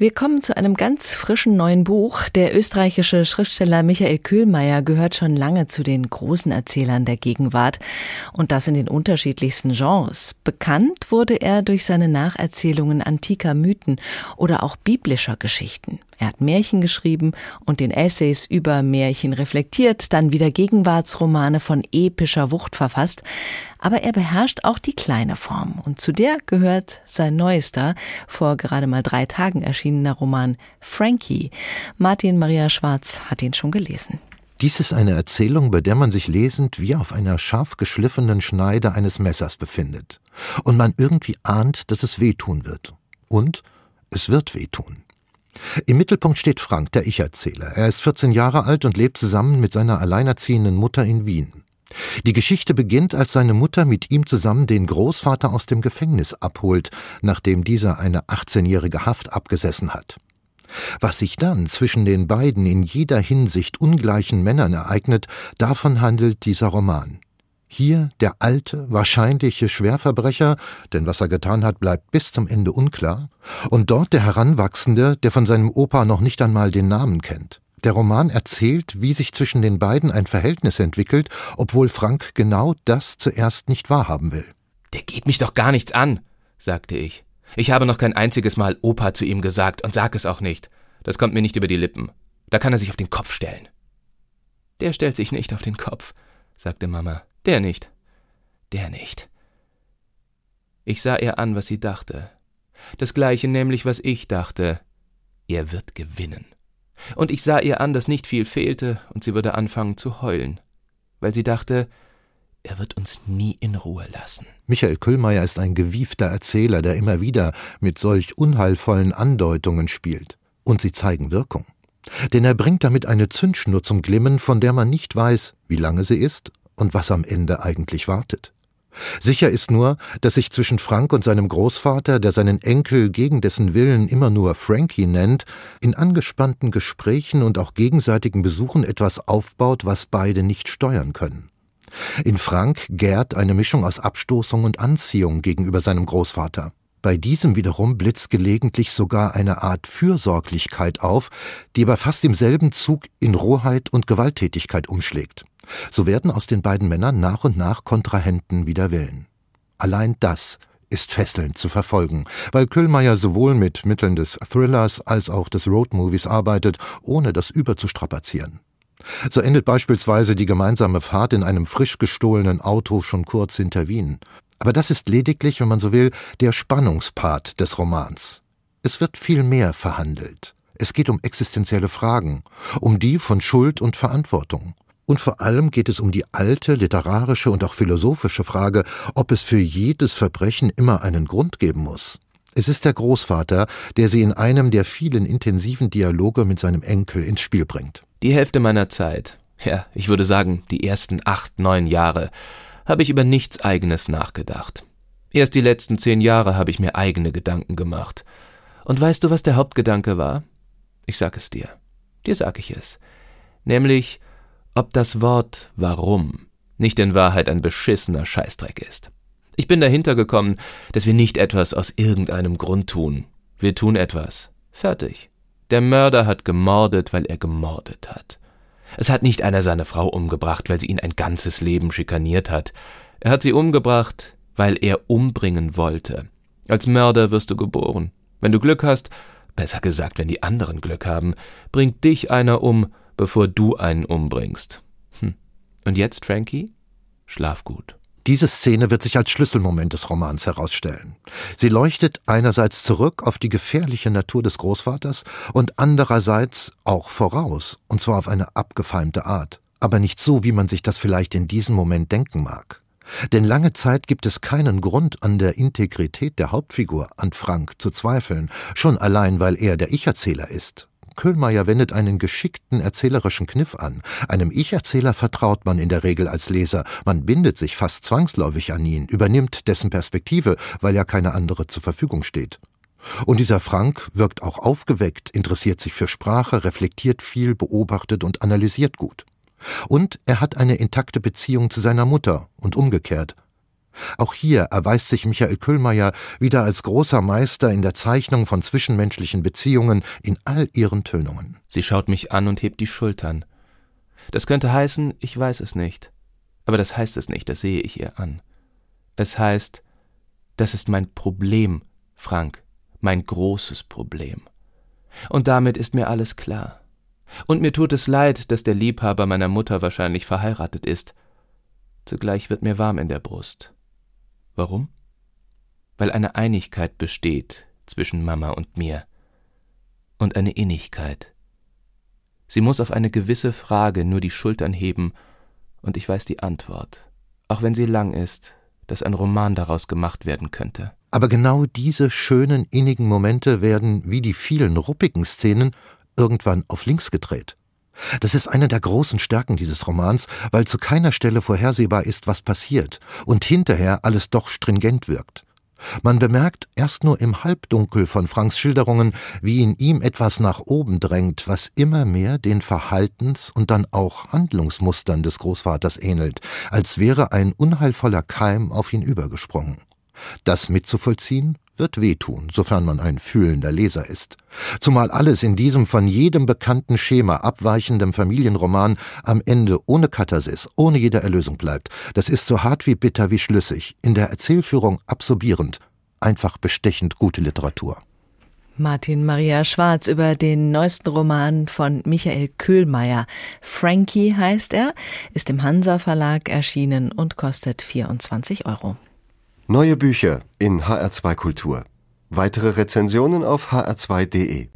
Wir kommen zu einem ganz frischen neuen Buch. Der österreichische Schriftsteller Michael Köhlmeier gehört schon lange zu den großen Erzählern der Gegenwart und das in den unterschiedlichsten Genres. Bekannt wurde er durch seine Nacherzählungen antiker Mythen oder auch biblischer Geschichten. Er hat Märchen geschrieben und den Essays über Märchen reflektiert, dann wieder Gegenwartsromane von epischer Wucht verfasst. Aber er beherrscht auch die kleine Form und zu der gehört sein neuester, vor gerade mal drei Tagen erschienener Roman Frankie. Martin Maria Schwarz hat ihn schon gelesen. Dies ist eine Erzählung, bei der man sich lesend wie auf einer scharf geschliffenen Schneide eines Messers befindet. Und man irgendwie ahnt, dass es wehtun wird. Und es wird wehtun. Im Mittelpunkt steht Frank, der Ich-Erzähler. Er ist 14 Jahre alt und lebt zusammen mit seiner alleinerziehenden Mutter in Wien. Die Geschichte beginnt, als seine Mutter mit ihm zusammen den Großvater aus dem Gefängnis abholt, nachdem dieser eine 18-jährige Haft abgesessen hat. Was sich dann zwischen den beiden in jeder Hinsicht ungleichen Männern ereignet, davon handelt dieser Roman. Hier der alte, wahrscheinliche Schwerverbrecher, denn was er getan hat, bleibt bis zum Ende unklar, und dort der Heranwachsende, der von seinem Opa noch nicht einmal den Namen kennt. Der Roman erzählt, wie sich zwischen den beiden ein Verhältnis entwickelt, obwohl Frank genau das zuerst nicht wahrhaben will. Der geht mich doch gar nichts an, sagte ich. Ich habe noch kein einziges Mal Opa zu ihm gesagt und sag es auch nicht. Das kommt mir nicht über die Lippen. Da kann er sich auf den Kopf stellen. Der stellt sich nicht auf den Kopf, sagte Mama. Der nicht. Der nicht. Ich sah ihr an, was sie dachte. Das gleiche nämlich, was ich dachte. Er wird gewinnen. Und ich sah ihr an, dass nicht viel fehlte, und sie würde anfangen zu heulen, weil sie dachte, er wird uns nie in Ruhe lassen. Michael Küllmeier ist ein gewiefter Erzähler, der immer wieder mit solch unheilvollen Andeutungen spielt. Und sie zeigen Wirkung. Denn er bringt damit eine Zündschnur zum Glimmen, von der man nicht weiß, wie lange sie ist und was am Ende eigentlich wartet. Sicher ist nur, dass sich zwischen Frank und seinem Großvater, der seinen Enkel gegen dessen Willen immer nur Frankie nennt, in angespannten Gesprächen und auch gegenseitigen Besuchen etwas aufbaut, was beide nicht steuern können. In Frank gärt eine Mischung aus Abstoßung und Anziehung gegenüber seinem Großvater. Bei diesem wiederum blitzt gelegentlich sogar eine Art Fürsorglichkeit auf, die aber fast im selben Zug in Rohheit und Gewalttätigkeit umschlägt. So werden aus den beiden Männern nach und nach Kontrahenten wider Willen. Allein das ist fesselnd zu verfolgen, weil Kühlmeier sowohl mit Mitteln des Thrillers als auch des Roadmovies arbeitet, ohne das überzustrapazieren. So endet beispielsweise die gemeinsame Fahrt in einem frisch gestohlenen Auto schon kurz hinter Wien. Aber das ist lediglich, wenn man so will, der Spannungspart des Romans. Es wird viel mehr verhandelt. Es geht um existenzielle Fragen, um die von Schuld und Verantwortung. Und vor allem geht es um die alte literarische und auch philosophische Frage, ob es für jedes Verbrechen immer einen Grund geben muss. Es ist der Großvater, der sie in einem der vielen intensiven Dialoge mit seinem Enkel ins Spiel bringt. Die Hälfte meiner Zeit, ja, ich würde sagen, die ersten acht, neun Jahre, habe ich über nichts eigenes nachgedacht. Erst die letzten zehn Jahre habe ich mir eigene Gedanken gemacht. Und weißt du, was der Hauptgedanke war? Ich sag es dir. Dir sag ich es. Nämlich, ob das Wort warum nicht in Wahrheit ein beschissener Scheißdreck ist. Ich bin dahinter gekommen, dass wir nicht etwas aus irgendeinem Grund tun. Wir tun etwas. Fertig. Der Mörder hat gemordet, weil er gemordet hat. Es hat nicht einer seine Frau umgebracht, weil sie ihn ein ganzes Leben schikaniert hat. Er hat sie umgebracht, weil er umbringen wollte. Als Mörder wirst du geboren. Wenn du Glück hast, besser gesagt, wenn die anderen Glück haben, bringt dich einer um, bevor du einen umbringst. Hm. Und jetzt, Frankie? Schlaf gut. Diese Szene wird sich als Schlüsselmoment des Romans herausstellen. Sie leuchtet einerseits zurück auf die gefährliche Natur des Großvaters und andererseits auch voraus, und zwar auf eine abgefeimte Art, aber nicht so, wie man sich das vielleicht in diesem Moment denken mag. Denn lange Zeit gibt es keinen Grund an der Integrität der Hauptfigur, an Frank, zu zweifeln, schon allein weil er der Ich-Erzähler ist. Köhlmeier wendet einen geschickten erzählerischen Kniff an. Einem Ich-Erzähler vertraut man in der Regel als Leser. Man bindet sich fast zwangsläufig an ihn, übernimmt dessen Perspektive, weil ja keine andere zur Verfügung steht. Und dieser Frank wirkt auch aufgeweckt, interessiert sich für Sprache, reflektiert viel, beobachtet und analysiert gut. Und er hat eine intakte Beziehung zu seiner Mutter und umgekehrt. Auch hier erweist sich Michael Kühlmeier wieder als großer Meister in der Zeichnung von zwischenmenschlichen Beziehungen in all ihren Tönungen. Sie schaut mich an und hebt die Schultern. Das könnte heißen, ich weiß es nicht. Aber das heißt es nicht, das sehe ich ihr an. Es heißt, das ist mein Problem, Frank, mein großes Problem. Und damit ist mir alles klar. Und mir tut es leid, dass der Liebhaber meiner Mutter wahrscheinlich verheiratet ist. Zugleich wird mir warm in der Brust. Warum? Weil eine Einigkeit besteht zwischen Mama und mir. Und eine Innigkeit. Sie muss auf eine gewisse Frage nur die Schultern heben, und ich weiß die Antwort, auch wenn sie lang ist, dass ein Roman daraus gemacht werden könnte. Aber genau diese schönen, innigen Momente werden, wie die vielen ruppigen Szenen, irgendwann auf links gedreht. Das ist eine der großen Stärken dieses Romans, weil zu keiner Stelle vorhersehbar ist, was passiert, und hinterher alles doch stringent wirkt. Man bemerkt erst nur im Halbdunkel von Franks Schilderungen, wie in ihm etwas nach oben drängt, was immer mehr den Verhaltens- und dann auch Handlungsmustern des Großvaters ähnelt, als wäre ein unheilvoller Keim auf ihn übergesprungen. Das mitzuvollziehen wird wehtun, sofern man ein fühlender Leser ist. Zumal alles in diesem von jedem bekannten Schema abweichenden Familienroman am Ende ohne Katharsis, ohne jede Erlösung bleibt. Das ist so hart wie bitter wie schlüssig, in der Erzählführung absorbierend, einfach bestechend gute Literatur. Martin Maria Schwarz über den neuesten Roman von Michael Köhlmeier. Frankie heißt er, ist im Hansa Verlag erschienen und kostet 24 Euro. Neue Bücher in HR2 Kultur. Weitere Rezensionen auf hr2.de.